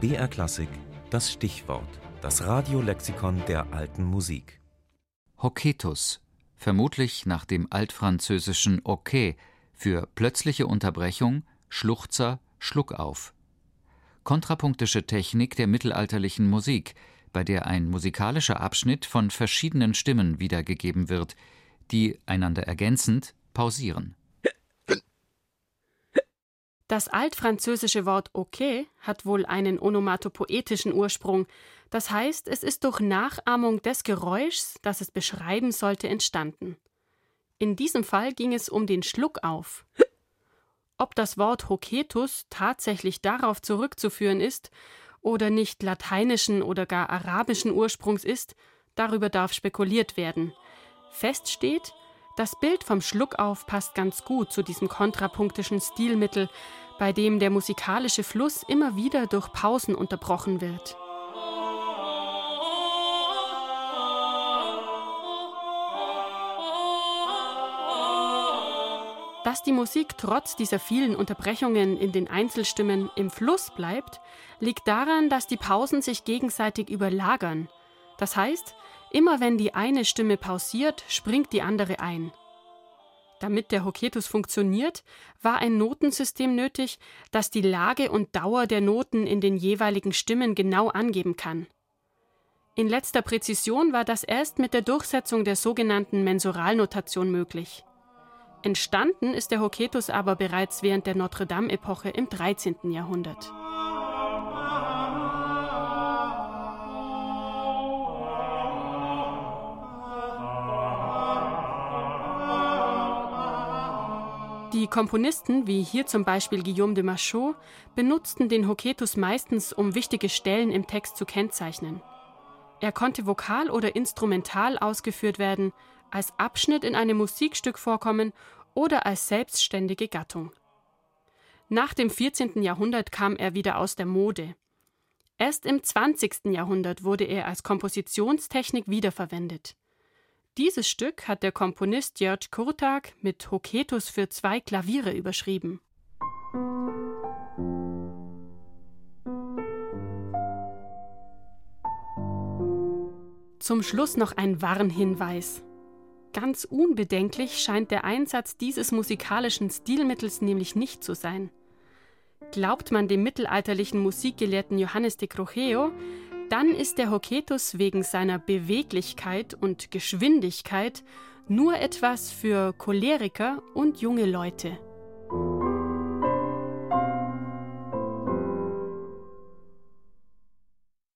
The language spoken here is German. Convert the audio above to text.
BR Klassik das Stichwort, das Radiolexikon der alten Musik. Hoketus, vermutlich nach dem altfranzösischen Hoquet für plötzliche Unterbrechung, Schluchzer, Schluckauf. Kontrapunktische Technik der mittelalterlichen Musik, bei der ein musikalischer Abschnitt von verschiedenen Stimmen wiedergegeben wird, die, einander ergänzend, pausieren. Das altfranzösische Wort okay hat wohl einen onomatopoetischen Ursprung. Das heißt, es ist durch Nachahmung des Geräuschs, das es beschreiben sollte, entstanden. In diesem Fall ging es um den Schluckauf. Ob das Wort Hoketus tatsächlich darauf zurückzuführen ist oder nicht lateinischen oder gar arabischen Ursprungs ist, darüber darf spekuliert werden. Fest steht, das Bild vom Schluckauf passt ganz gut zu diesem kontrapunktischen Stilmittel, bei dem der musikalische Fluss immer wieder durch Pausen unterbrochen wird. Dass die Musik trotz dieser vielen Unterbrechungen in den Einzelstimmen im Fluss bleibt, liegt daran, dass die Pausen sich gegenseitig überlagern. Das heißt, Immer wenn die eine Stimme pausiert, springt die andere ein. Damit der Hoketus funktioniert, war ein Notensystem nötig, das die Lage und Dauer der Noten in den jeweiligen Stimmen genau angeben kann. In letzter Präzision war das erst mit der Durchsetzung der sogenannten Mensuralnotation möglich. Entstanden ist der Hoketus aber bereits während der Notre-Dame-Epoche im 13. Jahrhundert. Die Komponisten, wie hier zum Beispiel Guillaume de Machaut, benutzten den Hoketus meistens, um wichtige Stellen im Text zu kennzeichnen. Er konnte vokal oder instrumental ausgeführt werden, als Abschnitt in einem Musikstück vorkommen oder als selbstständige Gattung. Nach dem 14. Jahrhundert kam er wieder aus der Mode. Erst im 20. Jahrhundert wurde er als Kompositionstechnik wiederverwendet. Dieses Stück hat der Komponist Jörg Kurtag mit Hoketus für zwei Klaviere überschrieben. Zum Schluss noch ein Warnhinweis. Ganz unbedenklich scheint der Einsatz dieses musikalischen Stilmittels nämlich nicht zu sein. Glaubt man dem mittelalterlichen Musikgelehrten Johannes de Crojeo, dann ist der Hoketus wegen seiner Beweglichkeit und Geschwindigkeit nur etwas für Choleriker und junge Leute.